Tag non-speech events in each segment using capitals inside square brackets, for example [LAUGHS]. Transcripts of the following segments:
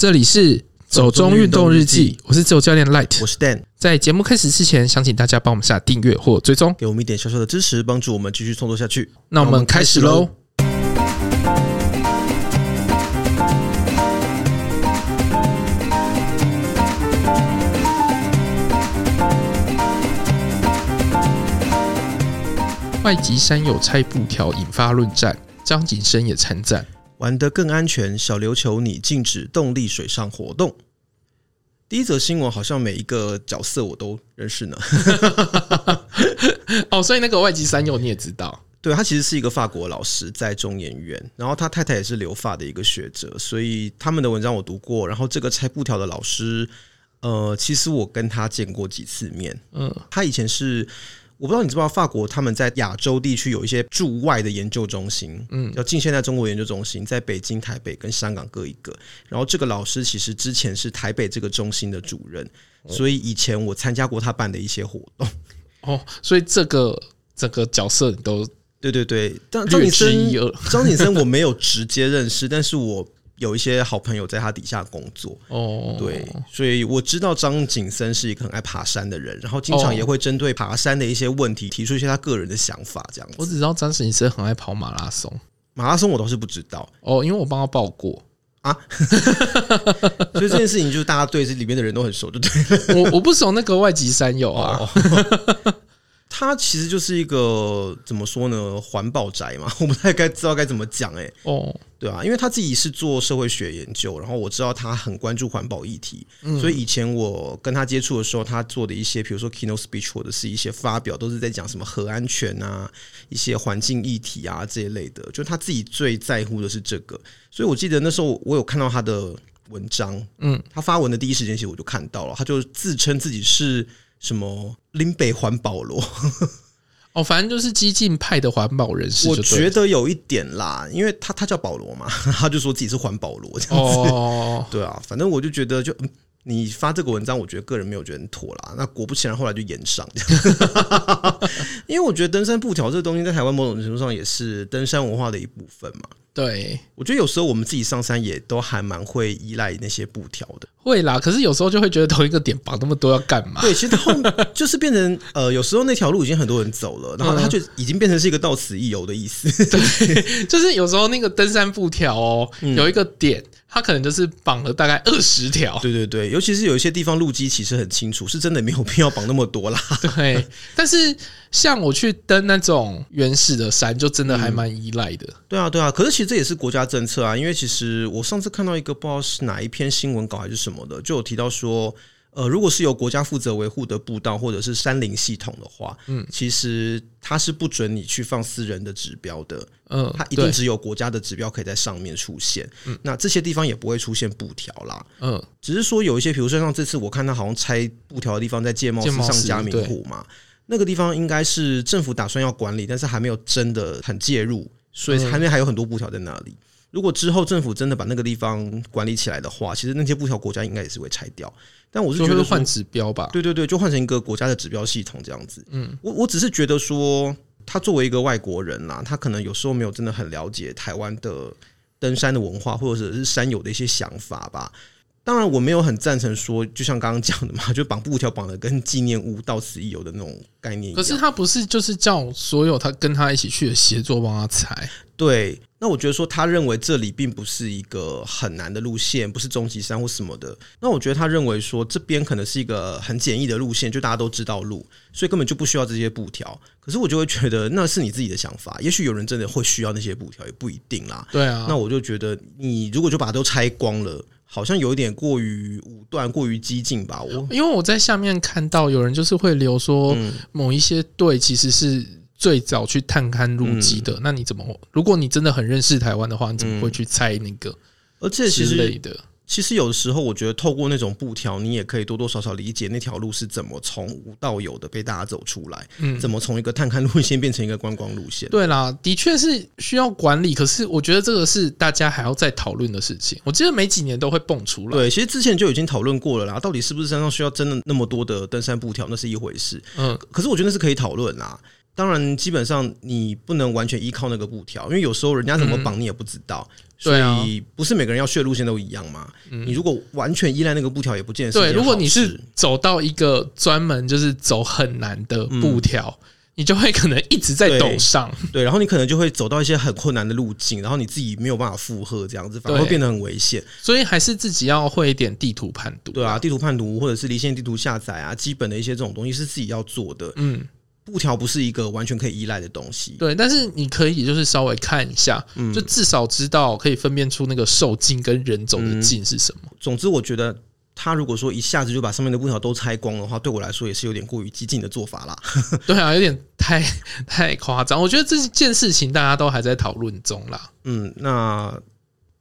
这里是走中运动日记，我是自由教练 Light，我是 Dan。在节目开始之前，想请大家帮我们下订阅或追踪，给我们一点小小的支持，帮助我们继续创作下去。那我们开始喽！外籍山友拆布条引发论战，张景生也参战。玩得更安全，小琉球拟禁止动力水上活动。第一则新闻好像每一个角色我都认识呢。[LAUGHS] 哦，所以那个外籍山友你也知道？[LAUGHS] 对，他其实是一个法国老师，在中研院，然后他太太也是留法的一个学者，所以他们的文章我读过。然后这个拆布条的老师，呃，其实我跟他见过几次面。嗯，他以前是。我不知道你知不知道，法国他们在亚洲地区有一些驻外的研究中心，嗯，叫近现代中国研究中心，在北京、台北跟香港各一个。然后这个老师其实之前是台北这个中心的主任，所以以前我参加过他办的一些活动。哦，所以这个这个角色你都对对对，但张景生，张景生我没有直接认识，但是我。有一些好朋友在他底下工作。哦，对，所以我知道张景森是一个很爱爬山的人，然后经常也会针对爬山的一些问题提出一些他个人的想法，这样子。我只知道张景森很爱跑马拉松，马拉松我倒是不知道。哦，因为我帮他报过。啊，[LAUGHS] 所以这件事情就是大家对这里面的人都很熟，对不对？我我不熟那个外籍山友啊。哦他其实就是一个怎么说呢？环保宅嘛，[LAUGHS] 我不太该知道该怎么讲哎。哦，对啊，因为他自己是做社会学研究，然后我知道他很关注环保议题，所以以前我跟他接触的时候，他做的一些，比如说 keynote speech 或者是一些发表，都是在讲什么核安全啊、一些环境议题啊这一类的，就他自己最在乎的是这个。所以我记得那时候我有看到他的文章，嗯，他发文的第一时间其实我就看到了，他就自称自己是。什么林北环保罗？[LAUGHS] 哦，反正就是激进派的环保人士。我觉得有一点啦，因为他他叫保罗嘛，[LAUGHS] 他就说自己是环保罗这样子。哦，对啊，反正我就觉得就，就你发这个文章，我觉得个人没有觉得很妥啦。那果不其然，后来就延上。[LAUGHS] 因为我觉得登山布条这个东西，在台湾某种程度上也是登山文化的一部分嘛。对，我觉得有时候我们自己上山也都还蛮会依赖那些布条的。会啦，可是有时候就会觉得同一个点绑那么多要干嘛？对，其实后 [LAUGHS] 就是变成呃，有时候那条路已经很多人走了，然后它就已经变成是一个到此一游的意思。对，就是有时候那个登山步条哦，有一个点。它可能就是绑了大概二十条，对对对，尤其是有一些地方路基其实很清楚，是真的没有必要绑那么多啦。[LAUGHS] 对，但是像我去登那种原始的山，就真的还蛮依赖的。对啊，对啊，可是其实这也是国家政策啊，因为其实我上次看到一个不知道是哪一篇新闻稿还是什么的，就有提到说。呃，如果是由国家负责维护的步道或者是山林系统的话，嗯，其实它是不准你去放私人的指标的，嗯，它一定只有国家的指标可以在上面出现，嗯，那这些地方也不会出现布条啦，嗯，只是说有一些，比如说像这次我看他好像拆布条的地方在界茂斯上加明湖嘛，那个地方应该是政府打算要管理，但是还没有真的很介入，所以还没还有很多布条在那里。如果之后政府真的把那个地方管理起来的话，其实那些布条国家应该也是会拆掉。但我是觉得换指标吧，对对对，就换成一个国家的指标系统这样子。嗯，我我只是觉得说，他作为一个外国人啦，他可能有时候没有真的很了解台湾的登山的文化，或者是山友的一些想法吧。当然，我没有很赞成说，就像刚刚讲的嘛，就绑布条绑的跟纪念物到此一游的那种概念。可是他不是就是叫所有他跟他一起去的协作帮他裁？对。那我觉得说，他认为这里并不是一个很难的路线，不是终极山或什么的。那我觉得他认为说，这边可能是一个很简易的路线，就大家都知道路，所以根本就不需要这些布条。可是我就会觉得那是你自己的想法，也许有人真的会需要那些布条，也不一定啦。对啊。那我就觉得，你如果就把它都拆光了，好像有一点过于武断、过于激进吧。我因为我在下面看到有人就是会留说，某一些队其实是。最早去探勘路基的，嗯、那你怎么？如果你真的很认识台湾的话，你怎么会去猜那个？而且其实的，其实有的时候，我觉得透过那种布条，你也可以多多少少理解那条路是怎么从无到有的被大家走出来，嗯，怎么从一个探勘路线变成一个观光路线？对啦，的确是需要管理，可是我觉得这个是大家还要再讨论的事情。我记得每几年都会蹦出来。对，其实之前就已经讨论过了啦，到底是不是山上需要真的那么多的登山布条，那是一回事。嗯，可是我觉得那是可以讨论啦。当然，基本上你不能完全依靠那个布条，因为有时候人家怎么绑你也不知道，嗯、所以不是每个人要去的路线都一样嘛。嗯、你如果完全依赖那个布条，也不见。对，如果你是走到一个专门就是走很难的布条，嗯、你就会可能一直在陡上對。对，然后你可能就会走到一些很困难的路径，然后你自己没有办法负荷，这样子反而会变得很危险。所以还是自己要会一点地图判读。对啊，地图判读或者是离线地图下载啊，基本的一些这种东西是自己要做的。嗯。布条不是一个完全可以依赖的东西，对，但是你可以就是稍微看一下，嗯，就至少知道可以分辨出那个受精跟人走的径是什么。嗯。总之，我觉得他如果说一下子就把上面的布条都拆光的话，对我来说也是有点过于激进的做法啦。[LAUGHS] 对啊，有点太太夸张。我觉得这件事情大家都还在讨论中啦。嗯，那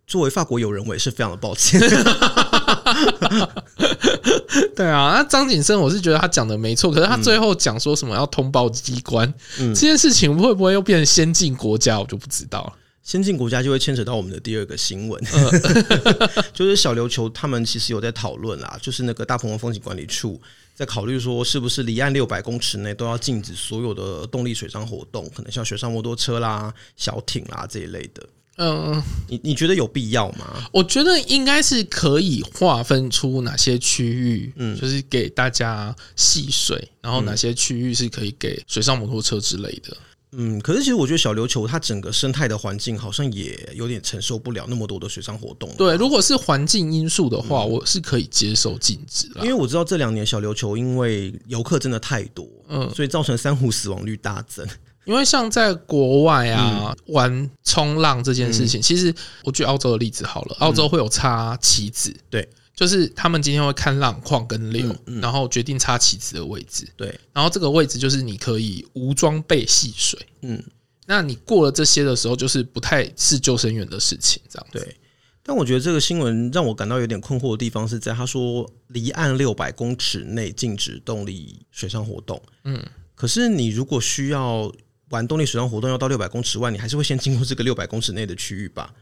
作为法国友人，我也是非常的抱歉。[LAUGHS] [LAUGHS] 对啊，那张景生，我是觉得他讲的没错，可是他最后讲说什么要通报机关、嗯、这件事情，会不会又变成先进国家，我就不知道了。先进国家就会牵扯到我们的第二个新闻，嗯、[LAUGHS] 就是小琉球他们其实有在讨论啦，就是那个大鹏湾风景管理处在考虑说，是不是离岸六百公尺内都要禁止所有的动力水上活动，可能像水上摩托车啦、小艇啦这一类的。嗯，你你觉得有必要吗？我觉得应该是可以划分出哪些区域，嗯，就是给大家戏水，然后哪些区域是可以给水上摩托车之类的。嗯，可是其实我觉得小琉球它整个生态的环境好像也有点承受不了那么多的水上活动。对，如果是环境因素的话，我是可以接受禁止的。因为我知道这两年小琉球因为游客真的太多，嗯，所以造成珊瑚死亡率大增。因为像在国外啊，嗯、玩冲浪这件事情，嗯、其实我举澳洲的例子好了，澳洲会有插旗子，嗯、对，就是他们今天会看浪况跟流，嗯嗯、然后决定插旗子的位置，对，然后这个位置就是你可以无装备戏水，嗯，那你过了这些的时候，就是不太是救生员的事情，这样对。但我觉得这个新闻让我感到有点困惑的地方是在他说离岸六百公尺内禁止动力水上活动，嗯，可是你如果需要。玩动力水上活动要到六百公尺外，你还是会先经过这个六百公尺内的区域吧？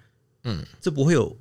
嗯，这不会有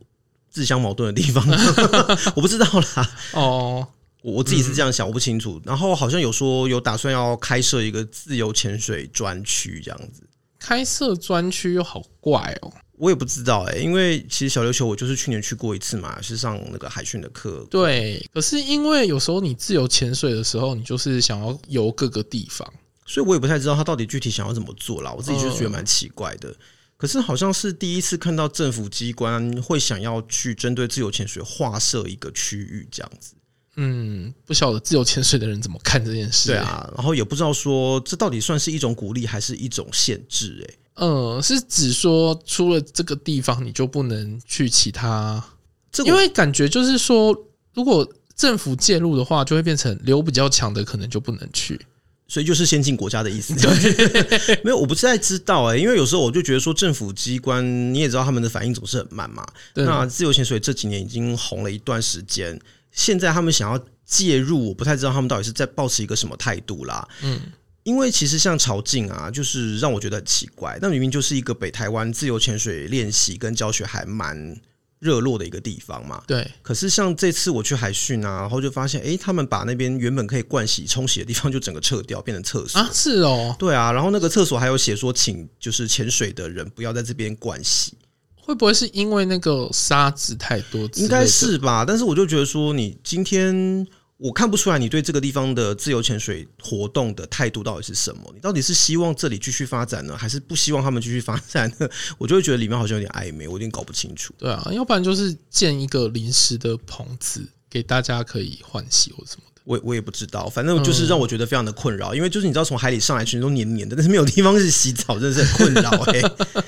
自相矛盾的地方，[LAUGHS] 我不知道啦。[LAUGHS] 哦，我自己是这样想，我不清楚。然后好像有说有打算要开设一个自由潜水专区，这样子。开设专区又好怪哦，我也不知道哎、欸，因为其实小琉球我就是去年去过一次嘛，是上那个海训的课。对，可是因为有时候你自由潜水的时候，你就是想要游各个地方。所以我也不太知道他到底具体想要怎么做啦，我自己就是觉得蛮奇怪的。可是好像是第一次看到政府机关会想要去针对自由潜水划设一个区域这样子。嗯，不晓得自由潜水的人怎么看这件事。对啊，然后也不知道说这到底算是一种鼓励还是一种限制？哎，嗯，是指说出了这个地方你就不能去其他？因为感觉就是说，如果政府介入的话，就会变成流比较强的可能就不能去。所以就是先进国家的意思，对，[LAUGHS] 没有，我不太知道哎、欸，因为有时候我就觉得说政府机关你也知道他们的反应总是很慢嘛。那自由潜水这几年已经红了一段时间，现在他们想要介入，我不太知道他们到底是在抱持一个什么态度啦。嗯，因为其实像朝觐啊，就是让我觉得很奇怪，那明明就是一个北台湾自由潜水练习跟教学还蛮。热络的一个地方嘛，对。可是像这次我去海训啊，然后就发现，哎，他们把那边原本可以盥洗冲洗的地方就整个撤掉，变成厕所啊。是哦，对啊。然后那个厕所还有写说，请就是潜水的人不要在这边盥洗。会不会是因为那个沙子太多？应该是吧。但是我就觉得说，你今天。我看不出来你对这个地方的自由潜水活动的态度到底是什么？你到底是希望这里继续发展呢，还是不希望他们继续发展呢？[LAUGHS] 我就会觉得里面好像有点暧昧，我有点搞不清楚。对啊，要不然就是建一个临时的棚子给大家可以换洗或什么。我我也不知道，反正就是让我觉得非常的困扰，嗯、因为就是你知道从海里上来全都黏黏的，但是没有地方是洗澡，真的是很困扰哎、[LAUGHS] 欸。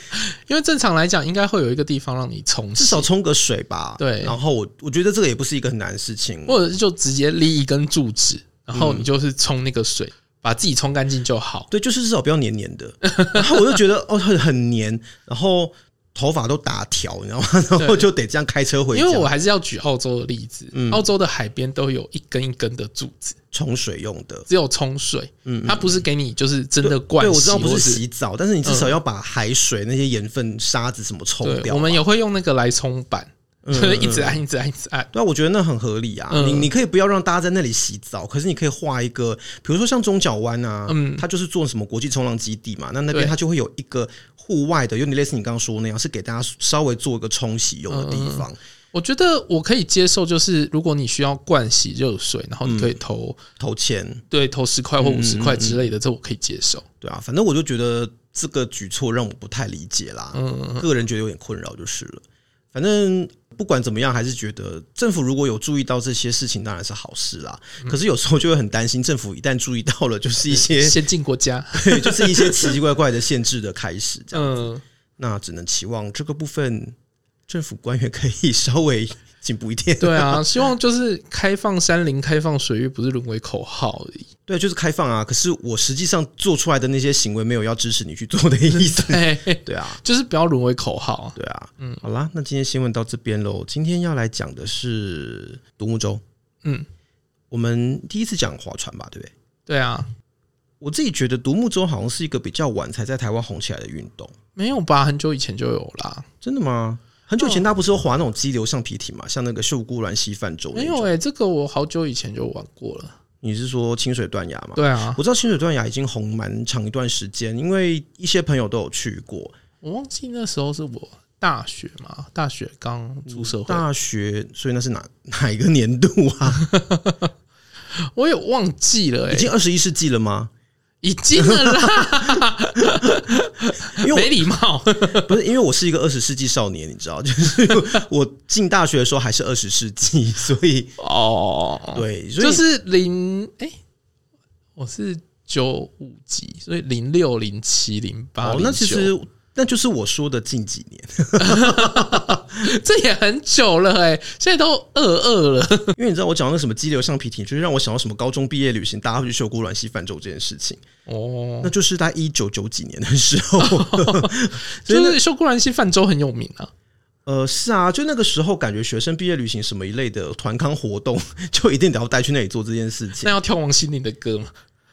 因为正常来讲，应该会有一个地方让你冲，至少冲个水吧。对，然后我我觉得这个也不是一个很难的事情，或者是就直接立一根柱子，然后你就是冲那个水，嗯、把自己冲干净就好。对，就是至少不要黏黏的。然后我就觉得哦，很很黏，然后。头发都打条，你知道吗？[LAUGHS] 然后就得这样开车回家。因为我还是要举澳洲的例子，嗯、澳洲的海边都有一根一根的柱子，冲水用的，只有冲水。嗯，它不是给你就是真的灌洗。对，我知道不是洗澡，但是你至少要把海水那些盐分、沙子什么冲掉。我们也会用那个来冲板，就是一直按，一直按，一直按。对啊，我觉得那很合理啊。你你可以不要让大家在那里洗澡，可是你可以画一个，比如说像中角湾啊，嗯，它就是做什么国际冲浪基地嘛，那那边它就会有一个户外的，有点类似你刚刚说的那样，是给大家稍微做一个冲洗用的地方。我觉得我可以接受，就是如果你需要灌洗热水，然后你可以投、嗯、投钱，对，投十块或五十块之类的，嗯嗯嗯，这我可以接受。对啊，反正我就觉得这个举措让我不太理解啦，嗯，个人觉得有点困扰就是了。反正不管怎么样，还是觉得政府如果有注意到这些事情，当然是好事啦。可是有时候就会很担心，政府一旦注意到了，就是一些 [LAUGHS] 先进国家，[LAUGHS] 对，就是一些奇奇怪怪的限制的开始，这样子。那只能期望这个部分。政府官员可以稍微进步一点。对啊，希望就是开放山林、开放水域，不是沦为口号而已。对，就是开放啊。可是我实际上做出来的那些行为，没有要支持你去做的意思。[LAUGHS] 对啊，[LAUGHS] 就是不要沦为口号。对啊，嗯，好啦，那今天新闻到这边喽。今天要来讲的是独木舟。嗯，我们第一次讲划船吧，对不对？对啊，我自己觉得独木舟好像是一个比较晚才在台湾红起来的运动。没有吧？很久以前就有啦。真的吗？很久以前，大家不是都划那种激流橡皮艇嘛？像那个秀姑峦溪泛舟。没有哎、欸，这个我好久以前就玩过了。你是说清水断崖吗？对啊，我知道清水断崖已经红蛮长一段时间，因为一些朋友都有去过。我忘记那时候是我大学嘛，大学刚出社会。大学，所以那是哪哪一个年度啊？[LAUGHS] 我也忘记了、欸，已经二十一世纪了吗？已经了啦，[LAUGHS] [LAUGHS] 因为没礼貌，[LAUGHS] 不是因为我是一个二十世纪少年，你知道，[LAUGHS] 就是我进大学的时候还是二十世纪，所以哦，对，所以就是零哎，我是九五级，所以零六、零七、零八，那其实。那就是我说的近几年，[LAUGHS] 这也很久了哎、欸，现在都二二了。[LAUGHS] 因为你知道我讲那个什么激流橡皮艇，就是让我想到什么高中毕业旅行，大家会去秀姑峦溪泛舟这件事情。哦，那就是在一九九几年的时候，[LAUGHS] 就是秀姑峦溪泛舟很有名啊。呃，是啊，就那个时候感觉学生毕业旅行什么一类的团康活动，就一定得要带去那里做这件事情。那要跳王心凌的歌吗？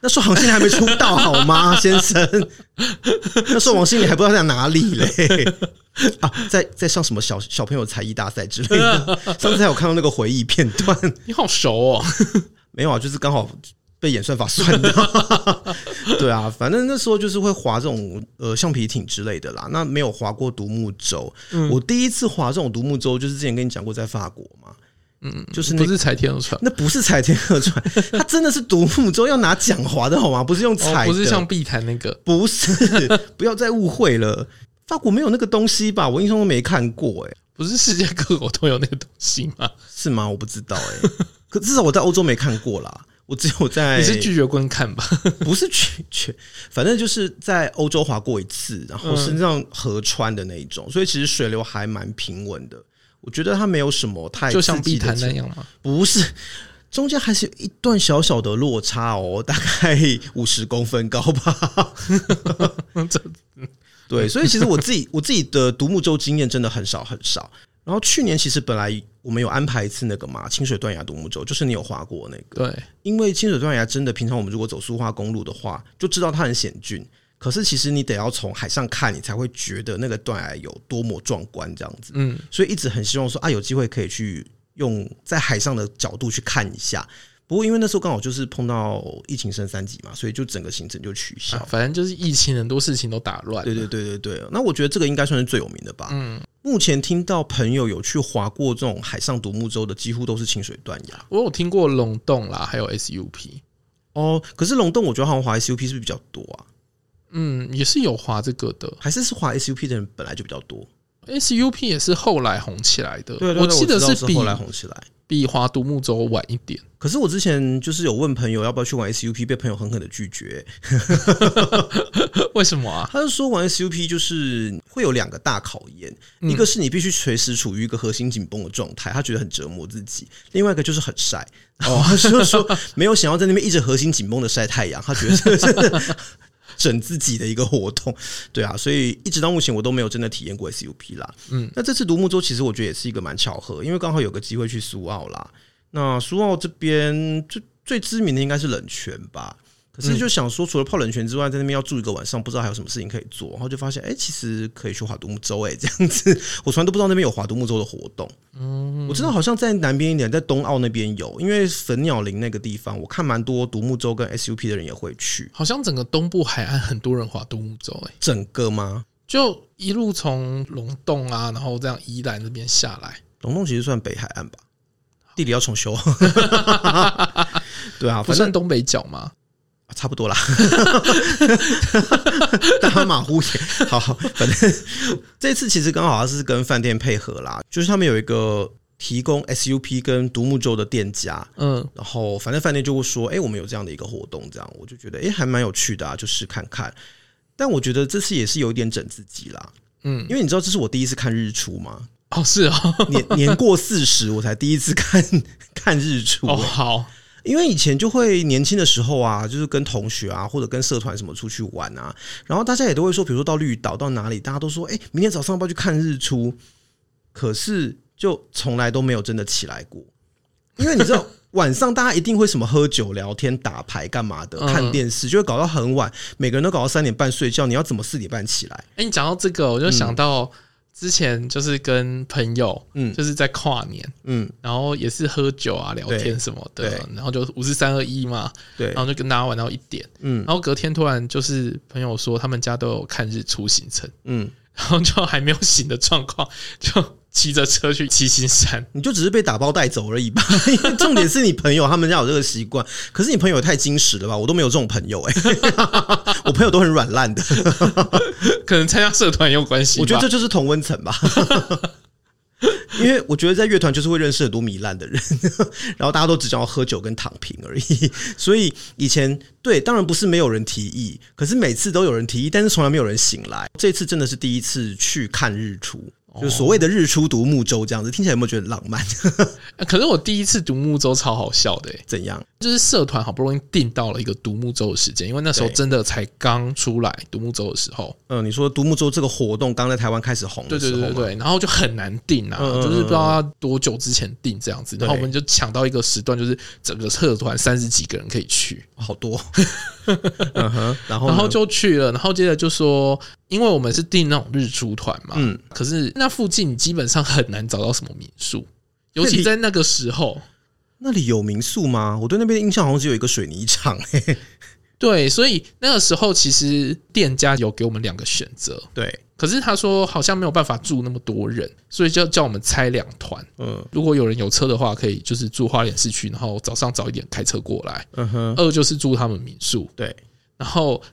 那时候王心凌还没出道好吗，[LAUGHS] 先生？那时候王心凌还不知道在哪里嘞 [LAUGHS] 啊，在在上什么小小朋友才艺大赛之类的。上次还有看到那个回忆片段，你好熟哦？[LAUGHS] 没有啊，就是刚好被演算法算到。对啊，反正那时候就是会划这种呃橡皮艇之类的啦。那没有划过独木舟，我第一次划这种独木舟就是之前跟你讲过在法国嘛。嗯，就是那不是踩天鹅船，那不是踩天鹅船，它真的是独木舟，要拿桨划的好吗？不是用踩的，不是像碧潭那个，不是，不要再误会了。法国没有那个东西吧？我印象中没看过，哎，不是世界各国都有那个东西吗？是吗？我不知道，哎，可至少我在欧洲没看过啦。我只有在，你是拒绝观看吧？[LAUGHS] 不是拒绝，反正就是在欧洲划过一次，然后是那种河川的那一种，所以其实水流还蛮平稳的。我觉得它没有什么太就像碧潭那样吗？不是，中间还是有一段小小的落差哦，大概五十公分高吧。[LAUGHS] [LAUGHS] 对，所以其实我自己我自己的独木舟经验真的很少很少。然后去年其实本来我们有安排一次那个嘛清水断崖独木舟，就是你有划过那个。对，因为清水断崖真的平常我们如果走苏花公路的话，就知道它很险峻。可是其实你得要从海上看，你才会觉得那个断崖有多么壮观这样子。嗯，所以一直很希望说啊，有机会可以去用在海上的角度去看一下。不过因为那时候刚好就是碰到疫情升三级嘛，所以就整个行程就取消。反正就是疫情，很多事情都打乱。对对对对对。那我觉得这个应该算是最有名的吧。嗯，目前听到朋友有去划过这种海上独木舟的，几乎都是清水断崖。我有听过龙洞啦，还有 SUP。哦，可是龙洞我觉得好像划 SUP 是不是比较多啊？嗯，也是有滑这个的，还是是滑 SUP 的人本来就比较多，SUP 也是后来红起来的。对，對,對，我记得是比后来红起来，比划独木舟晚一点。可是我之前就是有问朋友要不要去玩 SUP，被朋友狠狠的拒绝。[LAUGHS] 为什么啊？他就说玩 SUP 就是会有两个大考验，嗯、一个是你必须随时处于一个核心紧绷的状态，他觉得很折磨自己；另外一个就是很晒，哦，[LAUGHS] 他就是说没有想要在那边一直核心紧绷的晒太阳，他觉得这个。整自己的一个活动，对啊，所以一直到目前我都没有真的体验过 SUP 啦。嗯，那这次独木舟其实我觉得也是一个蛮巧合，因为刚好有个机会去苏澳啦。那苏澳这边最最知名的应该是冷泉吧？可是就想说，除了泡冷泉之外，在那边要住一个晚上，不知道还有什么事情可以做，然后就发现，哎、欸，其实可以去划独木舟，哎，这样子，我从来都不知道那边有划独木舟的活动。嗯，我知道好像在南边一点，在东澳那边有，因为粉鸟林那个地方，我看蛮多独木舟跟 SUP 的人也会去。好像整个东部海岸很多人划独木舟，哎，整个吗？就一路从龙洞啊，然后这样宜兰那边下来，龙洞其实算北海岸吧，地理要重修。[LAUGHS] 对啊，不算东北角吗？差不多啦，[LAUGHS] 大马虎眼。好，反正这次其实刚好是跟饭店配合啦，就是他们有一个提供 SUP 跟独木舟的店家，嗯，然后反正饭店就会说，哎、欸，我们有这样的一个活动，这样我就觉得，哎、欸，还蛮有趣的啊，就试看看。但我觉得这次也是有一点整自己啦，嗯，因为你知道这是我第一次看日出吗？哦，是哦，年年过四十，我才第一次看看日出。哦，好。因为以前就会年轻的时候啊，就是跟同学啊，或者跟社团什么出去玩啊，然后大家也都会说，比如说到绿岛到哪里，大家都说，哎，明天早上要不要去看日出？可是就从来都没有真的起来过，因为你知道晚上大家一定会什么喝酒聊天、打牌干嘛的，看电视就会搞到很晚，每个人都搞到三点半睡觉，你要怎么四点半起来？哎，你讲到这个，我就想到。嗯之前就是跟朋友，嗯，就是在跨年，嗯，然后也是喝酒啊、聊天什么的，然后就五四三二一嘛，对，然后就跟大家玩到一点，嗯，然后隔天突然就是朋友说他们家都有看日出行程，嗯，然后就还没有醒的状况就。骑着车去七星山，你就只是被打包带走而已吧。因 [LAUGHS] 为重点是你朋友他们家有这个习惯，可是你朋友也太矜持了吧？我都没有这种朋友哎、欸，我朋友都很软烂的，可能参加社团也有关系。我觉得这就是同温层吧。因为我觉得在乐团就是会认识很多糜烂的人，然后大家都只想要喝酒跟躺平而已。所以以前对，当然不是没有人提议，可是每次都有人提议，但是从来没有人醒来。这次真的是第一次去看日出。就所谓的日出独木舟这样子，听起来有没有觉得浪漫？[LAUGHS] 可是我第一次独木舟超好笑的，怎样？就是社团好不容易定到了一个独木舟的时间，因为那时候真的才刚出来独木舟的时候。嗯，你说独木舟这个活动刚在台湾开始红的时候，对对对对，然后就很难定啊，就是不知道要多久之前定这样子，然后我们就抢到一个时段，就是整个社团三十几个人可以去，好多。[LAUGHS] 嗯哼，然后然后就去了，然后接着就说，因为我们是订那种日出团嘛，嗯，可是那附近你基本上很难找到什么民宿，尤其在那个时候，那里有民宿吗？我对那边的印象好像只有一个水泥厂，欸，对，所以那个时候其实店家有给我们两个选择，对。可是他说好像没有办法住那么多人，所以就叫我们拆两团。嗯，如果有人有车的话，可以就是住花莲市区，然后早上早一点开车过来。嗯哼。二就是住他们民宿。对。然后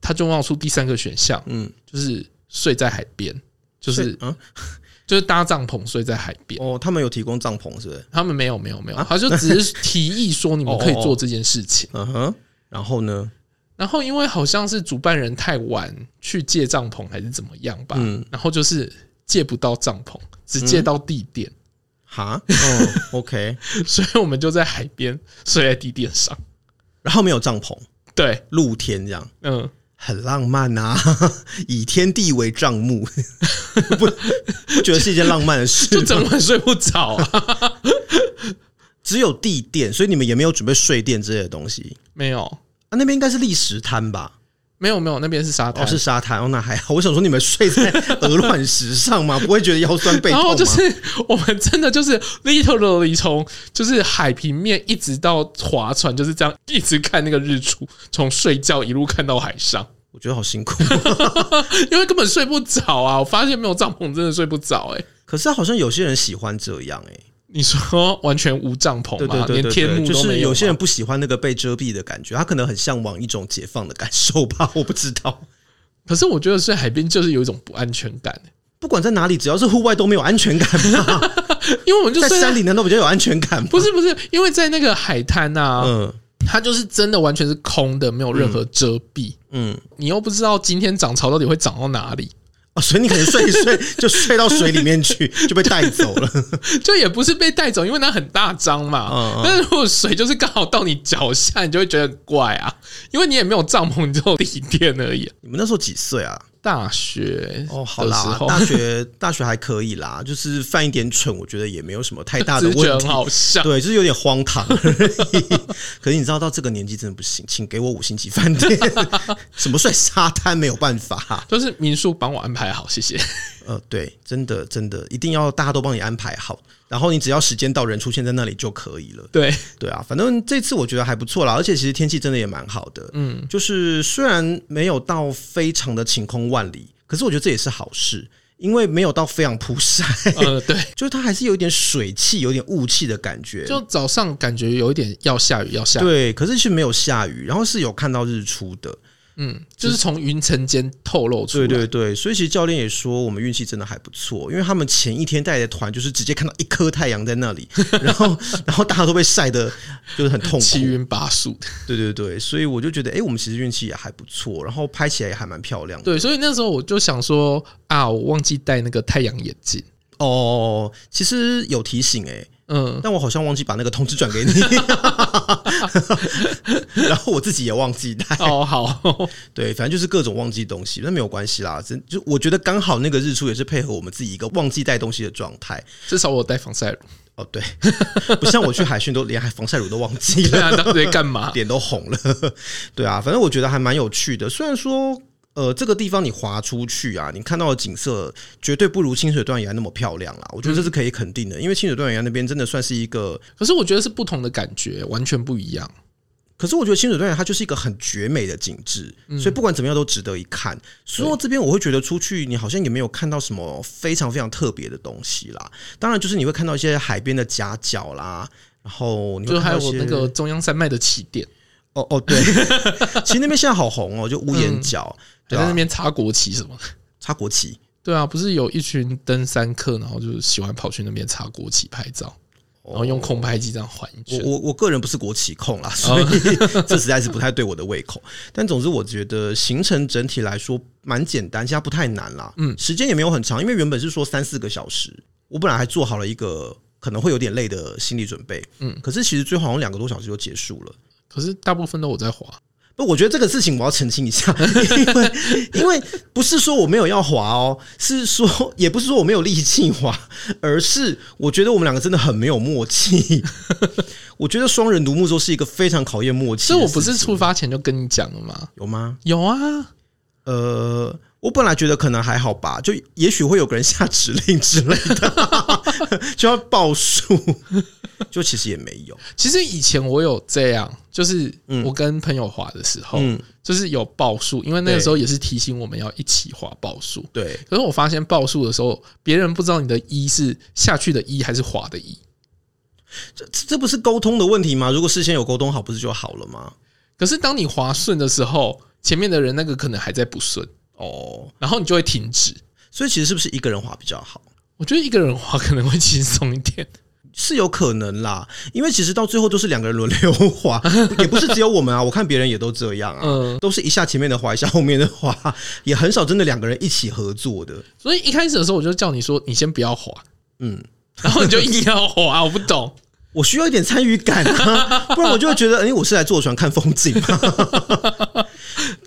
他就冒出第三个选项，嗯，就是睡在海边，就是嗯，[LAUGHS] 就是搭帐篷睡在海边。哦，他们有提供帐篷是不是？他们没有，没有，没有。他就只是提议说你们可以做这件事情。嗯哼。然后呢？然后，因为好像是主办人太晚去借帐篷，还是怎么样吧？嗯，然后就是借不到帐篷，只借到地垫。哈，哦，OK，[LAUGHS] 所以我们就在海边睡在地垫上，然后没有帐篷，对，露天这样，嗯，很浪漫啊，[LAUGHS] 以天地为帐幕，[LAUGHS] 不不觉得是一件浪漫的事？就整晚睡不着啊，[LAUGHS] 只有地垫，所以你们也没有准备睡垫之类的东西，没有。啊、那边应该是砾石滩吧？没有没有，那边是沙滩。哦，是沙滩哦，那还好。我想说，你们睡在鹅卵石上吗？不会觉得腰酸背痛吗？然后就是我们真的就是 literally 从就是海平面一直到划船，就是这样一直看那个日出，从睡觉一路看到海上。我觉得好辛苦，[LAUGHS] 因为根本睡不着啊！我发现没有帐篷真的睡不着哎。可是好像有些人喜欢这样哎。你说完全无帐篷吗？连天幕都没有？就是有些人不喜欢那个被遮蔽的感觉，他可能很向往一种解放的感受吧，我不知道。可是我觉得睡海边就是有一种不安全感。不管在哪里，只要是户外都没有安全感嘛。[LAUGHS] 因为我们就在山里，难道比较有安全感吗？不是不是，因为在那个海滩啊，嗯，它就是真的完全是空的，没有任何遮蔽。嗯，你又不知道今天涨潮到底会涨到哪里。啊，所以你可能睡一睡 [LAUGHS] 就睡到水里面去，就被带走了。[LAUGHS] 就也不是被带走，因为它很大张嘛。但是如果水就是刚好到你脚下，你就会觉得很怪啊。因为你也没有帐篷，你只有地垫而已。你们那时候几岁啊？大学哦，好啦，[LAUGHS] 大学大学还可以啦，就是犯一点蠢，我觉得也没有什么太大的 [LAUGHS] 问题。好笑，对，就是有点荒唐而已。[LAUGHS] 可是你知道，到这个年纪真的不行，请给我五星级饭店，什么睡沙滩没有办法，就是民宿帮我安排好，谢谢。呃，对，真的真的一定要大家都帮你安排好，然后你只要时间到，人出现在那里就可以了。对对啊，反正这次我觉得还不错啦，而且其实天气真的也蛮好的。嗯，就是虽然没有到非常的晴空万里，可是我觉得这也是好事，因为没有到非常曝晒。呃，对，[LAUGHS] 就是它还是有一点水汽，有点雾气的感觉。就早上感觉有一点要下雨，要下雨。对，可是其实没有下雨，然后是有看到日出的。嗯，就是从云层间透露出来。对对对，所以其实教练也说我们运气真的还不错，因为他们前一天带的团就是直接看到一颗太阳在那里，[LAUGHS] 然后 [LAUGHS] 然后大家都被晒的就是很痛苦，七晕八素。对对对，所以我就觉得，哎，我们其实运气也还不错，然后拍起来也还蛮漂亮的。对，所以那时候我就想说啊，我忘记戴那个太阳眼镜。哦，其实有提醒哎。嗯，但我好像忘记把那个通知转给你，[LAUGHS] 然后我自己也忘记带。哦，好，对，反正就是各种忘记东西，那没有关系啦。真就我觉得刚好那个日出也是配合我们自己一个忘记带东西的状态。至少我有带防晒乳。哦，对，不像我去海训都连防晒乳都忘记了，[LAUGHS] 对啊，当时在干嘛？脸都红了。对啊，反正我觉得还蛮有趣的。虽然说。呃，这个地方你滑出去啊，你看到的景色绝对不如清水断崖那么漂亮啦。我觉得这是可以肯定的，因为清水断崖那边真的算是一个，可是我觉得是不同的感觉，完全不一样。可是我觉得清水断崖它就是一个很绝美的景致，所以不管怎么样都值得一看。所以这边我会觉得出去你好像也没有看到什么非常非常特别的东西啦。当然就是你会看到一些海边的夹角啦，然后你就还有那个中央山脉的起点。哦哦，对，其实那边现在好红哦，就屋檐角。在那边插国旗什么？插国旗？[LAUGHS] 对啊，不是有一群登山客，然后就是喜欢跑去那边插国旗拍照，然后用空拍机这样环一圈。我我我个人不是国旗控啦，所以这实在是不太对我的胃口。但总之，我觉得行程整体来说蛮简单，其实不太难啦。嗯，时间也没有很长，因为原本是说三四个小时，我本来还做好了一个可能会有点累的心理准备。嗯，可是其实最后好像两个多小时就结束了。可是大部分都我在滑。不，我觉得这个事情我要澄清一下，[LAUGHS] 因为因为不是说我没有要滑哦，是说也不是说我没有力气滑，而是我觉得我们两个真的很没有默契。[LAUGHS] 我觉得双人独木舟是一个非常考验默契。所以我不是出发前就跟你讲了吗？有吗？有啊。呃，我本来觉得可能还好吧，就也许会有个人下指令之类的，[LAUGHS] 就要报数。[LAUGHS] 就其实也没有，其实以前我有这样，就是我跟朋友滑的时候，嗯，就是有报数，因为那个时候也是提醒我们要一起滑报数。对，可是我发现报数的时候，别人不知道你的“一”是下去的“一”还是滑的“一”，这这不是沟通的问题吗？如果事先有沟通好，不是就好了吗？可是当你滑顺的时候，前面的人那个可能还在不顺哦，然后你就会停止。所以其实是不是一个人滑比较好？我觉得一个人滑可能会轻松一点。是有可能啦，因为其实到最后都是两个人轮流滑，[LAUGHS] 也不是只有我们啊。我看别人也都这样啊，都是一下前面的滑，一下后面的滑，也很少真的两个人一起合作的。所以一开始的时候我就叫你说，你先不要滑，嗯，然后你就硬要滑，我不懂，[LAUGHS] 我需要一点参与感啊，不然我就会觉得，哎，我是来坐船看风景吗？[LAUGHS]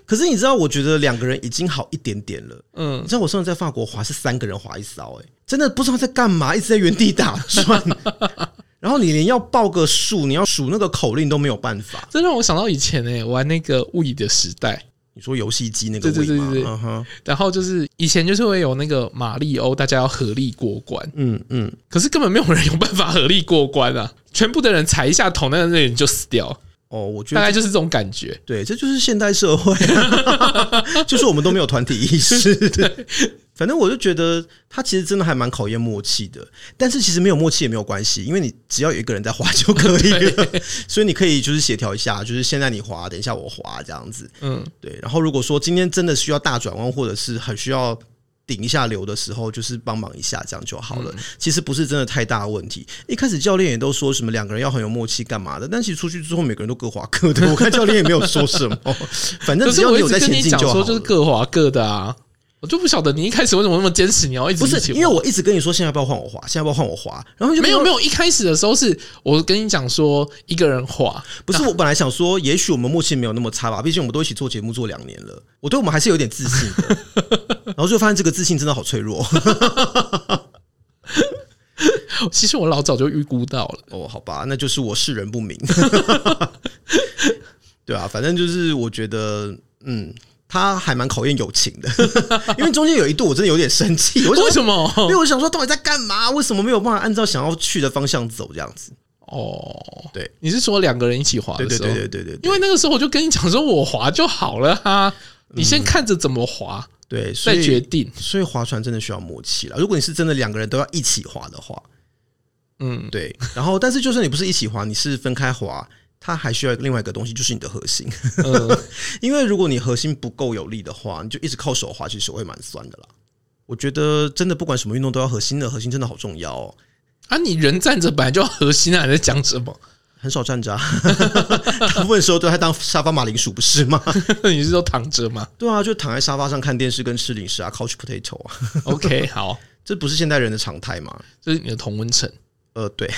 可是你知道，我觉得两个人已经好一点点了。嗯，你知道我上次在法国滑是三个人滑一艘，哎，真的不知道在干嘛，一直在原地打转。[LAUGHS] 然后你连要报个数，你要数那个口令都没有办法。这让我想到以前哎，玩那个 Wii 的时代。你说游戏机那个？对对对对对。然后就是以前就是会有那个马里欧，大家要合力过关。嗯嗯。可是根本没有人有办法合力过关啊！全部的人踩一下头，那个那人就死掉。哦，我觉得大概就是这种感觉。对，这就是现代社会，[LAUGHS] 就是我们都没有团体意识。对，反正我就觉得他其实真的还蛮考验默契的。但是其实没有默契也没有关系，因为你只要有一个人在滑就可以了。所以你可以就是协调一下，就是现在你滑，等一下我滑这样子。嗯，对。然后如果说今天真的需要大转弯，或者是很需要。顶一下流的时候，就是帮忙一下，这样就好了。其实不是真的太大问题。一开始教练也都说什么两个人要很有默契，干嘛的？但其实出去之后，每个人都各划各的。我看教练也没有说什么，[LAUGHS] 反正只要你有在前进就好。说就是各划各的啊。我就不晓得你一开始为什么那么坚持，你要一直不是因为我一直跟你说，现在要不要换我滑，现在要不要换我滑，然后就没有没有，一开始的时候是我跟你讲说一个人滑，不是我本来想说，也许我们默契没有那么差吧，毕竟我们都一起做节目做两年了，我对我们还是有点自信的，[LAUGHS] 然后就发现这个自信真的好脆弱。[LAUGHS] 其实我老早就预估到了哦，好吧，那就是我识人不明，[LAUGHS] 对啊，反正就是我觉得嗯。他还蛮考验友情的，[LAUGHS] 因为中间有一度我真的有点生气。为什么？因为我想说，到底在干嘛？为什么没有办法按照想要去的方向走？这样子。哦，对，你是说两个人一起滑的时候？对对对对对，对。因为那个时候我就跟你讲说，我滑就好了哈，你先看着怎么滑，对，再决定。所以划船真的需要默契了。如果你是真的两个人都要一起滑的话，嗯，对。然后，但是就算你不是一起滑，你是分开滑。它还需要另外一个东西，就是你的核心。嗯，[LAUGHS] 因为如果你核心不够有力的话，你就一直靠手滑，其实手会蛮酸的啦。我觉得真的不管什么运动都要核心的，核心真的好重要哦。啊，你人站着本来就要核心啊，你在讲什么？很少站着啊，[LAUGHS] 大部分时候都在当沙发马铃薯，不是吗？[LAUGHS] 你是说躺着吗？对啊，就躺在沙发上看电视跟吃零食啊，couch potato 啊。OK，好，这不是现代人的常态吗？这是你的同温层。呃，对，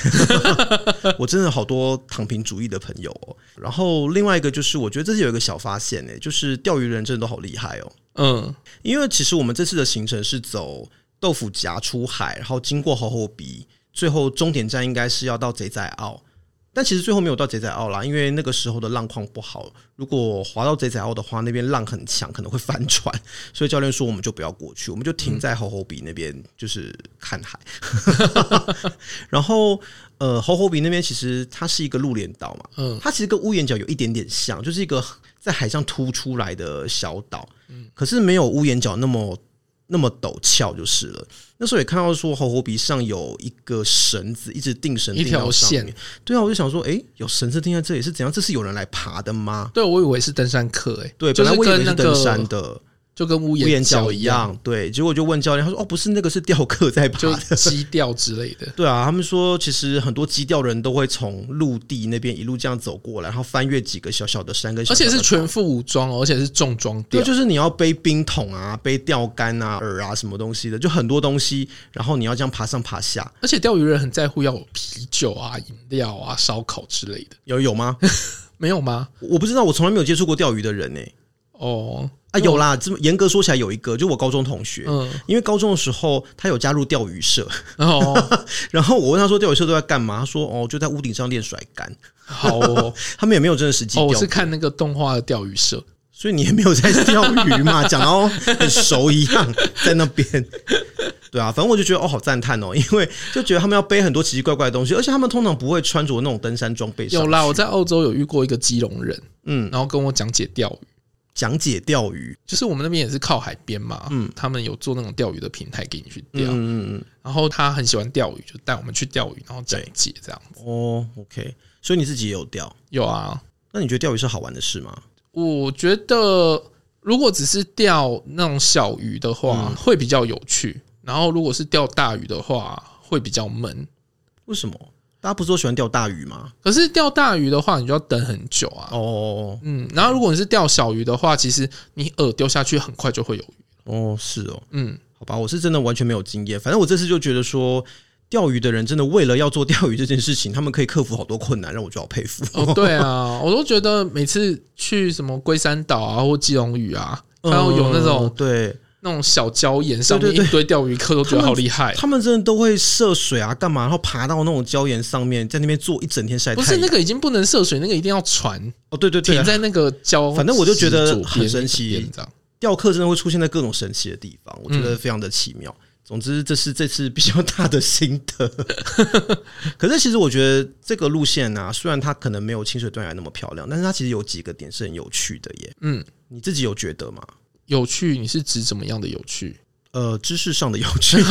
[LAUGHS] 我真的好多躺平主义的朋友哦。然后另外一个就是，我觉得这是有一个小发现呢，就是钓鱼人真的都好厉害哦。嗯，因为其实我们这次的行程是走豆腐夹出海，然后经过猴猴鼻，最后终点站应该是要到贼仔澳。但其实最后没有到贼仔澳啦，因为那个时候的浪况不好。如果滑到贼仔澳的话，那边浪很强，可能会翻船。所以教练说，我们就不要过去，我们就停在猴猴鼻那边，就是看海。然后，呃，猴猴鼻那边其实它是一个陆连岛嘛，嗯，它其实跟屋檐角有一点点像，就是一个在海上凸出来的小岛，嗯，可是没有屋檐角那么。那么陡峭就是了。那时候也看到说，猴猴鼻上有一个绳子，一直定绳一条线。对啊，我就想说，哎、欸，有绳子定在这里是怎样？这是有人来爬的吗？对，我以为是登山客、欸，哎，对，本来我以为是登山的。就跟屋檐角一样，对。结果就问教练，他说：“哦，不是那个是钓客在爬的，矶钓之类的。”对啊，他们说其实很多矶钓人都会从陆地那边一路这样走过来，然后翻越几个小小的山跟小小的，而且是全副武装，而且是重装钓，对，就是你要背冰桶啊、背钓竿啊、饵啊什么东西的，就很多东西，然后你要这样爬上爬下。而且钓鱼人很在乎要有啤酒啊、饮料啊、烧烤之类的，有有吗？[LAUGHS] 没有吗？我不知道，我从来没有接触过钓鱼的人呢、欸。哦。啊，有啦，这么严格说起来有一个，就我高中同学，嗯，因为高中的时候他有加入钓鱼社，哦，[LAUGHS] 然后我问他说钓鱼社都在干嘛，他说哦就在屋顶上练甩竿，好哦，[LAUGHS] 他们也没有真的实际，哦，我是看那个动画的钓鱼社，所以你也没有在钓鱼嘛，[LAUGHS] 讲到很熟一样，在那边，对啊，反正我就觉得哦好赞叹哦，因为就觉得他们要背很多奇奇怪怪的东西，而且他们通常不会穿着那种登山装备。有啦，我在澳洲有遇过一个基隆人，嗯，然后跟我讲解钓鱼。讲解钓鱼，就是我们那边也是靠海边嘛，嗯，他们有做那种钓鱼的平台给你去钓，嗯嗯，然后他很喜欢钓鱼，就带我们去钓鱼，然后讲解这样子。哦，OK，所以你自己也有钓？有啊。那你觉得钓鱼是好玩的事吗？我觉得如果只是钓那种小鱼的话，会比较有趣；然后如果是钓大鱼的话，会比较闷。为什么？大家不是都喜欢钓大鱼吗？可是钓大鱼的话，你就要等很久啊。哦，嗯，然后如果你是钓小鱼的话，其实你饵丢下去，很快就会有鱼。哦，是哦，嗯，好吧，我是真的完全没有经验。反正我这次就觉得说，钓鱼的人真的为了要做钓鱼这件事情，他们可以克服好多困难，让我就好佩服。哦，对啊，我都觉得每次去什么龟山岛啊，或基隆屿啊，[LAUGHS] 然后有那种对。那种小礁岩上面一堆钓鱼客都觉得好厉害，他们真的都会涉水啊，干嘛？然后爬到那种礁岩上面，在那边坐一整天晒太阳。不是那个已经不能涉水，那个一定要船哦。对对对，停在那个礁，反正我就觉得很神奇。钓客真的会出现在各种神奇的地方，我觉得非常的奇妙。总之，这是这次比较大的心得。[LAUGHS] 可是，其实我觉得这个路线啊，虽然它可能没有清水断崖那么漂亮，但是它其实有几个点是很有趣的耶。嗯，你自己有觉得吗？有趣，你是指怎么样的有趣？[LAUGHS] 呃，知识上的有趣。[LAUGHS]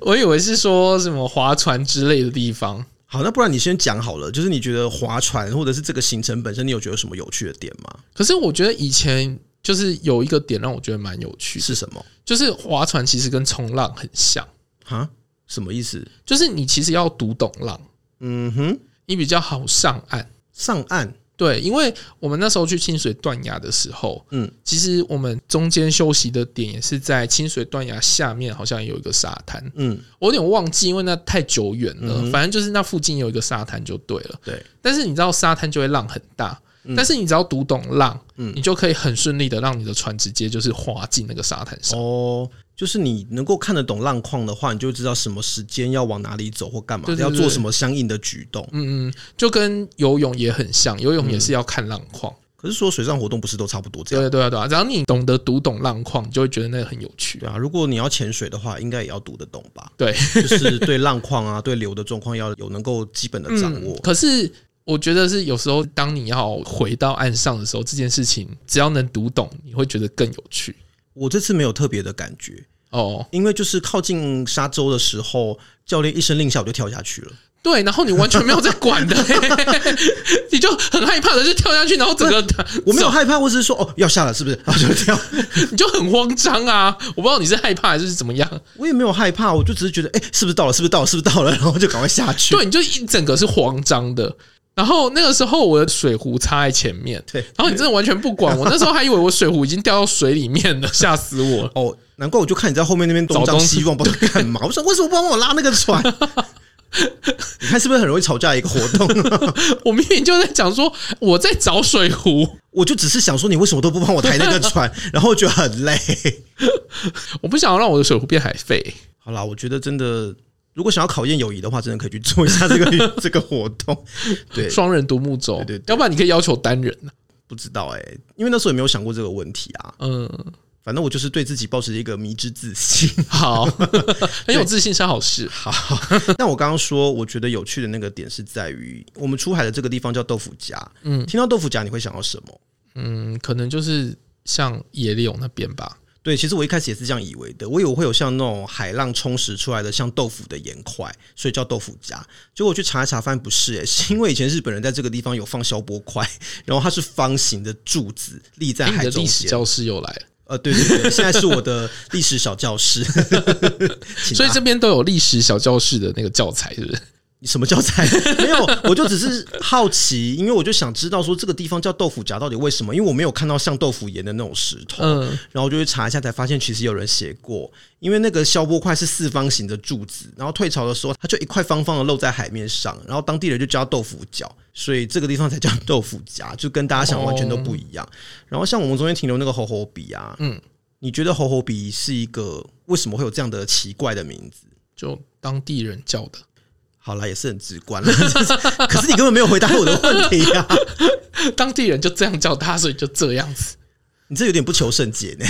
我以为是说什么划船之类的地方。好，那不然你先讲好了。就是你觉得划船，或者是这个行程本身，你有觉得什么有趣的点吗？可是我觉得以前就是有一个点让我觉得蛮有趣。是什么？就是划船其实跟冲浪很像。哈？什么意思？就是你其实要读懂浪。嗯哼，你比较好上岸。上岸。对，因为我们那时候去清水断崖的时候，嗯，其实我们中间休息的点也是在清水断崖下面，好像有一个沙滩，嗯，我有点忘记，因为那太久远了，嗯、反正就是那附近有一个沙滩就对了。对，但是你知道沙滩就会浪很大。但是你只要读懂浪，嗯，你就可以很顺利的让你的船直接就是滑进那个沙滩上。哦，就是你能够看得懂浪况的话，你就知道什么时间要往哪里走或干嘛，要做什么相应的举动。嗯嗯，就跟游泳也很像，游泳也是要看浪况。可是说水上活动不是都差不多这样？对对啊对啊，只要你懂得读懂浪况，就会觉得那个很有趣。对啊，如果你要潜水的话，应该也要读得懂吧？对，就是对浪况啊，对流的状况要有能够基本的掌握。可是。我觉得是有时候，当你要回到岸上的时候，这件事情只要能读懂，你会觉得更有趣。我这次没有特别的感觉哦，因为就是靠近沙洲的时候，教练一声令下，我就跳下去了。对，然后你完全没有在管的，[LAUGHS] 你就很害怕的就跳下去，然后整个我没有害怕，我只是说哦要下了是不是？然后就跳，[LAUGHS] 你就很慌张啊！我不知道你是害怕还是怎么样，我也没有害怕，我就只是觉得哎，是不是到了？是不是到了？是不是到了？然后就赶快下去。对，你就一整个是慌张的。然后那个时候我的水壶插在前面，对，然后你真的完全不管 [LAUGHS] 我，那时候还以为我水壶已经掉到水里面了，吓死我了！哦，难怪我就看你在后面那边东张西望，[LAUGHS] 不知道干嘛。我说为什么不帮我拉那个船？[LAUGHS] 你看是不是很容易吵架一个活动？我明明就在讲说我在找水壶，我就只是想说你为什么都不帮我抬那个船，然后觉得很累。我不想要让我的水壶变海废。好啦，我觉得真的。如果想要考验友谊的话，真的可以去做一下这个 [LAUGHS] 这个活动。对，双人独木舟，对，要不然你可以要求单人呢？不知道哎、欸，因为那时候也没有想过这个问题啊。嗯，反正我就是对自己保持一个迷之自信。好，[LAUGHS] 很有自信是好事。好，但我刚刚说，我觉得有趣的那个点是在于，我们出海的这个地方叫豆腐夹。嗯，听到豆腐夹，你会想到什么？嗯，可能就是像野柳那边吧。对，其实我一开始也是这样以为的，我以为会有像那种海浪冲蚀出来的像豆腐的岩块，所以叫豆腐夹。结果我去查一查，发现不是、欸，[LAUGHS] 是因为以前日本人在这个地方有放消波块，然后它是方形的柱子立在海中间。历史教室又来了，呃，对对对，现在是我的历史小教室，[LAUGHS] 所以这边都有历史小教室的那个教材，是不是？你什么叫菜？[LAUGHS] 没有，我就只是好奇，因为我就想知道说这个地方叫豆腐夹到底为什么？因为我没有看到像豆腐岩的那种石头，嗯，然后我就去查一下，才发现其实有人写过，因为那个消波块是四方形的柱子，然后退潮的时候，它就一块方方的露在海面上，然后当地人就叫豆腐角，所以这个地方才叫豆腐夹，就跟大家想的完全都不一样。然后像我们中间停留那个猴猴鼻啊，嗯，你觉得猴猴鼻是一个为什么会有这样的奇怪的名字？就当地人叫的。好了，也是很直观了。[LAUGHS] 可是你根本没有回答我的问题呀、啊！[LAUGHS] 当地人就这样叫他，所以就这样子。你这有点不求甚解呢。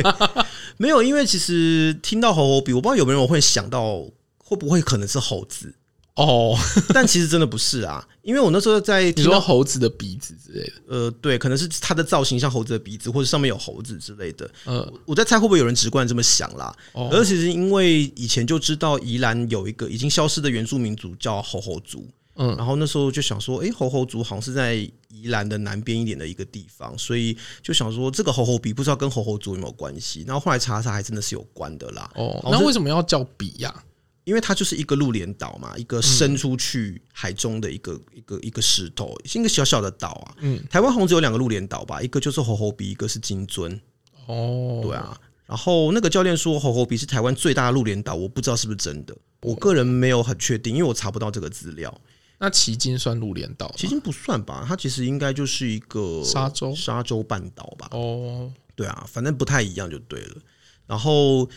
[LAUGHS] 没有，因为其实听到猴猴比，我不知道有没有人会想到会不会可能是猴子。哦，[LAUGHS] 但其实真的不是啊，因为我那时候在听说猴子的鼻子之类的，呃，对，可能是它的造型像猴子的鼻子，或者上面有猴子之类的。呃，我在猜会不会有人直观这么想啦。哦，而其实因为以前就知道宜兰有一个已经消失的原住民族叫猴猴族，嗯，然后那时候就想说，哎，猴猴族好像是在宜兰的南边一点的一个地方，所以就想说这个猴猴鼻不知道跟猴猴族有没有关系。然后后来查查，还真的是有关的啦。哦，那为什么要叫鼻呀？因为它就是一个陆连岛嘛，一个伸出去海中的一个、嗯、一个一个石头，是一个小小的岛啊。嗯，台湾好像只有两个陆连岛吧，一个就是猴猴鼻，一个是金樽。哦，对啊。然后那个教练说猴猴鼻是台湾最大的陆连岛，我不知道是不是真的，我个人没有很确定，因为我查不到这个资料。那旗津算陆连岛？旗津不算吧，它其实应该就是一个沙洲沙洲半岛吧。哦，对啊，反正不太一样就对了。然后。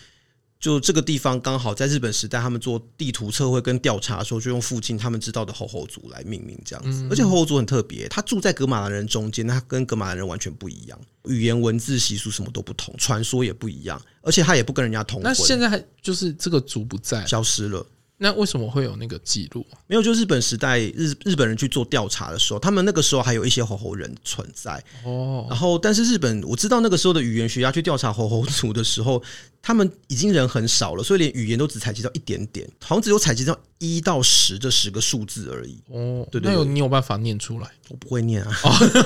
就这个地方刚好在日本时代，他们做地图测绘跟调查的时候，就用附近他们知道的猴猴族来命名这样子。而且猴猴族很特别，他住在格马兰人中间，他跟格马兰人完全不一样，语言、文字、习俗什么都不同，传说也不一样，而且他也不跟人家通婚。那现在还就是这个族不在，消失了。那为什么会有那个记录？没有，就日本时代日日本人去做调查的时候，他们那个时候还有一些猴猴人存在哦。然后，但是日本我知道那个时候的语言学家去调查猴猴族的时候，他们已经人很少了，所以连语言都只采集到一点点，好像只有采集到一到十这十个数字而已。哦，对对，對，那有你有办法念出来？我不会念啊。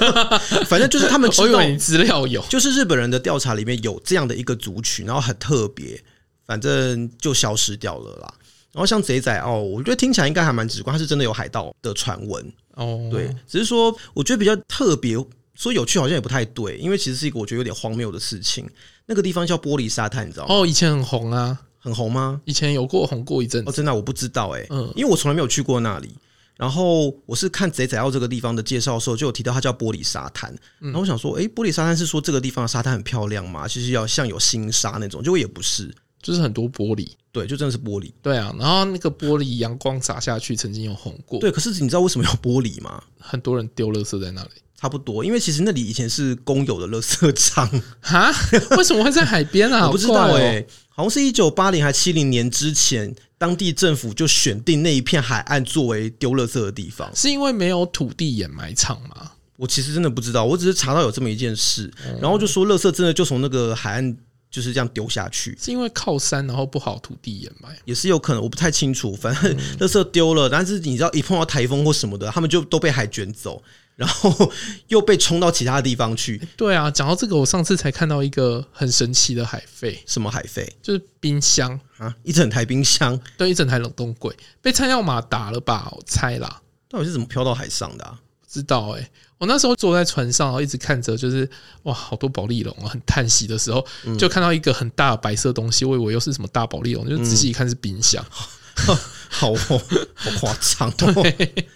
[LAUGHS] 反正就是他们知道，资料有，就是日本人的调查里面有这样的一个族群，然后很特别，反正就消失掉了啦。然后像贼仔哦，我觉得听起来应该还蛮直观，它是真的有海盗的传闻。哦，对，只是说我觉得比较特别，说有趣好像也不太对，因为其实是一个我觉得有点荒谬的事情。那个地方叫玻璃沙滩，你知道吗？哦，以前很红啊，很红吗？以前有过红过一阵子。哦，真的我不知道哎、欸，嗯，因为我从来没有去过那里。然后我是看贼仔澳这个地方的介绍的时候，就有提到它叫玻璃沙滩。然后我想说，哎，玻璃沙滩是说这个地方的沙滩很漂亮吗？其实要像有星沙那种，结果也不是，就是很多玻璃。对，就真的是玻璃。对啊，然后那个玻璃阳光洒下去，曾经有红过。对，可是你知道为什么有玻璃吗？很多人丢垃圾在那里。差不多，因为其实那里以前是公有的垃圾场哈，为什么会在海边啊？[LAUGHS] 我不知道哎、欸，好像是一九八零还七零年之前，当地政府就选定那一片海岸作为丢垃圾的地方。是因为没有土地掩埋场吗？我其实真的不知道，我只是查到有这么一件事，然后就说垃圾真的就从那个海岸就是这样丢下去。是因为靠山，然后不好土地掩埋，也是有可能，我不太清楚。反正 [LAUGHS] 垃圾丢了，但是你知道，一碰到台风或什么的，他们就都被海卷走。[LAUGHS] 然后又被冲到其他地方去。对啊，讲到这个，我上次才看到一个很神奇的海废。什么海废？就是冰箱啊，一整台冰箱，对，一整台冷冻柜被菜鸟马打了吧？我猜啦。到底是怎么飘到海上的啊？不知道哎、欸。我那时候坐在船上，然后一直看着，就是哇，好多宝丽龙啊，很叹息的时候，就看到一个很大的白色东西，我以为又是什么大宝丽龙，就仔细一看是冰箱。[LAUGHS] 嗯、好哦，好夸张哦。对，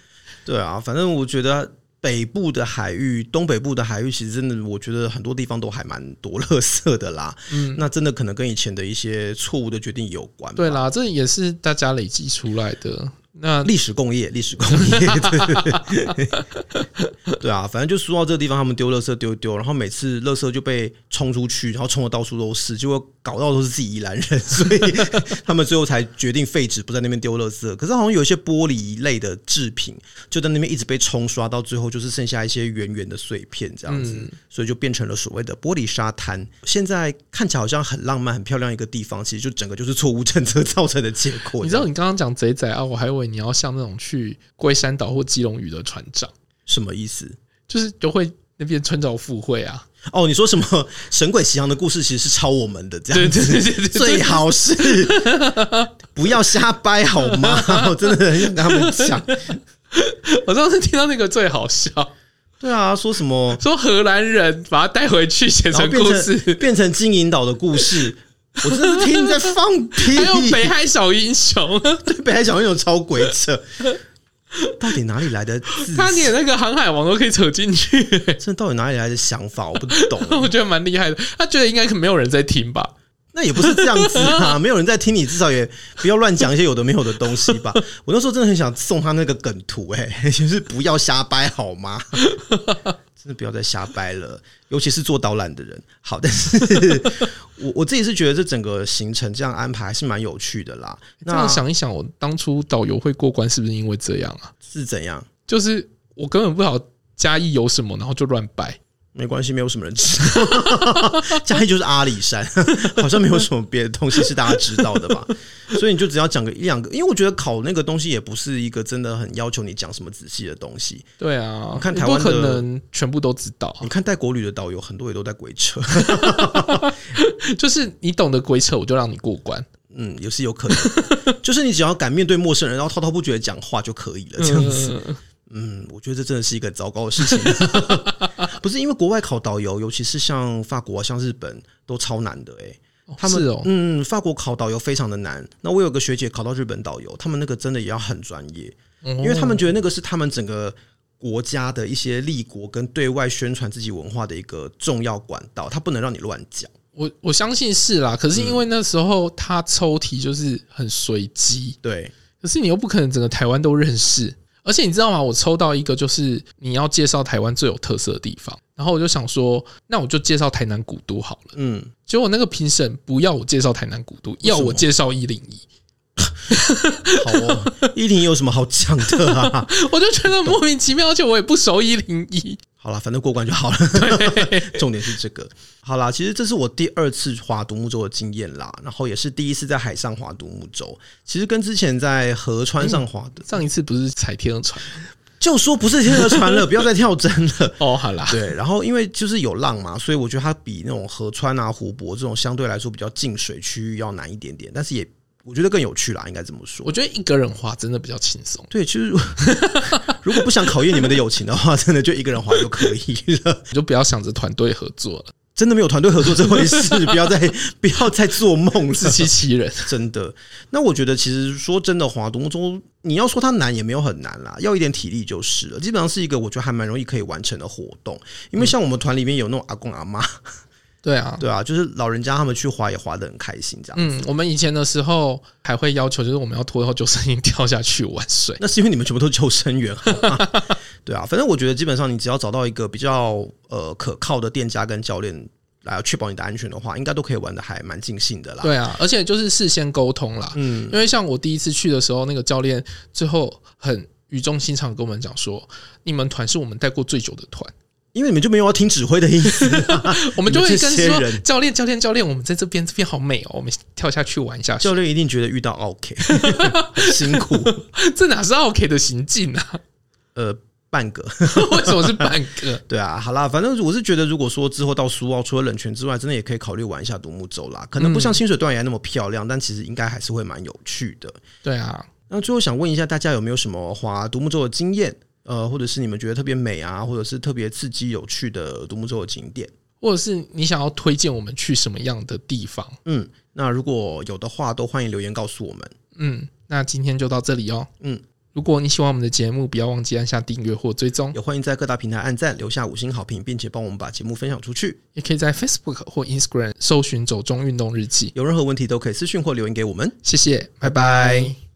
对啊，反正我觉得。北部的海域，东北部的海域，其实真的，我觉得很多地方都还蛮多垃圾的啦。嗯，那真的可能跟以前的一些错误的决定有关。对啦，这也是大家累积出来的。那历史共业，[LAUGHS] 历史共业，对，[LAUGHS] 对啊，反正就输到这个地方，他们丢垃圾丢丢，然后每次垃圾就被冲出去，然后冲的到处都是，结果搞到都是自己宜兰人，所以他们最后才决定废止，不在那边丢垃圾。可是好像有一些玻璃类的制品，就在那边一直被冲刷，到最后就是剩下一些圆圆的碎片这样子，所以就变成了所谓的玻璃沙滩。现在看起来好像很浪漫、很漂亮一个地方，其实就整个就是错误政策造成的结果。你知道，你刚刚讲贼仔啊，我还以为。你要像那种去龟山岛或基隆屿的船长，什么意思？就是就会那边穿凿附会啊。哦，你说什么《神鬼奇航》的故事其实是抄我们的这样最好是 [LAUGHS] 不要瞎掰好吗？[LAUGHS] 我真的很想跟他们讲。我上次听到那个最好笑，对啊，说什么说荷兰人把他带回去写成故事，变成金银岛的故事。我真的是听你在放屁！还有北海小英雄，[LAUGHS] 对，北海小英雄超鬼扯，到底哪里来的？他连那个航海王都可以扯进去，这到底哪里来的想法？我不懂。[LAUGHS] 我觉得蛮厉害的。他觉得应该可没有人在听吧？那也不是这样子啊，[LAUGHS] 没有人在听你，至少也不要乱讲一些有的没有的东西吧。我那时候真的很想送他那个梗图，哎，就是不要瞎掰好吗？真的不要再瞎掰了，尤其是做导览的人。好，但是我我自己是觉得这整个行程这样安排还是蛮有趣的啦。那这样想一想，我当初导游会过关是不是因为这样啊？是怎样？就是我根本不知道嘉义有什么，然后就乱掰。没关系，没有什么人知道。[LAUGHS] 嘉义就是阿里山，[LAUGHS] 好像没有什么别的东西是大家知道的吧？所以你就只要讲个一两个，因为我觉得考那个东西也不是一个真的很要求你讲什么仔细的东西。对啊，你看台湾可能全部都知道。你看带国旅的导游很多也都在鬼扯，[LAUGHS] 就是你懂得鬼扯，我就让你过关。嗯，也是有可能，就是你只要敢面对陌生人，然后滔滔不绝的讲话就可以了，这样子。嗯，我觉得这真的是一个糟糕的事情。[LAUGHS] [LAUGHS] 不是因为国外考导游，尤其是像法国、像日本，都超难的哎、欸。他们、哦、嗯，法国考导游非常的难。那我有个学姐考到日本导游，他们那个真的也要很专业，因为他们觉得那个是他们整个国家的一些立国跟对外宣传自己文化的一个重要管道，他不能让你乱讲。我我相信是啦，可是因为那时候他抽题就是很随机，对。可是你又不可能整个台湾都认识。而且你知道吗？我抽到一个就是你要介绍台湾最有特色的地方，然后我就想说，那我就介绍台南古都好了。嗯，结果那个评审不要我介绍台南古都，要我介绍一零一。好哦，一零一有什么好讲的啊？[LAUGHS] 我就觉得莫名其妙，而且我也不熟一零一。好了，反正过关就好了。[LAUGHS] 重点是这个。好啦，其实这是我第二次划独木舟的经验啦，然后也是第一次在海上划独木舟。其实跟之前在河川上划的，上一次不是踩天鹅船，就说不是天鹅船了，[LAUGHS] 不要再跳针了。哦，好啦，对。然后因为就是有浪嘛，所以我觉得它比那种河川啊、湖泊这种相对来说比较近水区域要难一点点，但是也。我觉得更有趣啦，应该这么说。我觉得一个人滑真的比较轻松。对，其实如果 [LAUGHS] 不想考验你们的友情的话，真的就一个人滑就可以了，你 [LAUGHS] 就不要想着团队合作了。真的没有团队合作这回事，不要再不要再做梦，自欺欺人。真的，那我觉得其实说真的，滑独木舟，你要说它难也没有很难啦，要一点体力就是了。基本上是一个我觉得还蛮容易可以完成的活动，因为像我们团里面有那种阿公阿妈。对啊，对啊，就是老人家他们去滑也滑得很开心，这样子。嗯，我们以前的时候还会要求，就是我们要拖到救生衣跳下去玩水。[LAUGHS] 那是因为你们全部都是救生员？[LAUGHS] 对啊，反正我觉得基本上你只要找到一个比较呃可靠的店家跟教练来确保你的安全的话，应该都可以玩的还蛮尽兴的啦。对啊，而且就是事先沟通啦。嗯，因为像我第一次去的时候，那个教练最后很语重心长跟我们讲说：“你们团是我们带过最久的团。”因为你们就没有要听指挥的意思，[LAUGHS] 我们就会跟说教练教练教练，我们在这边这边好美哦，我们跳下去玩一下。教练一定觉得遇到 OK [LAUGHS] 辛苦，这哪是 OK 的行径啊？呃，半个，[LAUGHS] 为什么是半个？对啊，好啦，反正我是觉得，如果说之后到苏澳，除了冷泉之外，真的也可以考虑玩一下独木舟啦。可能不像清水断崖那么漂亮，但其实应该还是会蛮有趣的。对啊，那最后想问一下大家有没有什么划独木舟的经验？呃，或者是你们觉得特别美啊，或者是特别刺激有趣的独木舟的景点，或者是你想要推荐我们去什么样的地方？嗯，那如果有的话，都欢迎留言告诉我们。嗯，那今天就到这里哦。嗯，如果你喜欢我们的节目，不要忘记按下订阅或追踪，也欢迎在各大平台按赞、留下五星好评，并且帮我们把节目分享出去。也可以在 Facebook 或 Instagram 搜寻“走中运动日记”，有任何问题都可以私讯或留言给我们。谢谢，拜拜。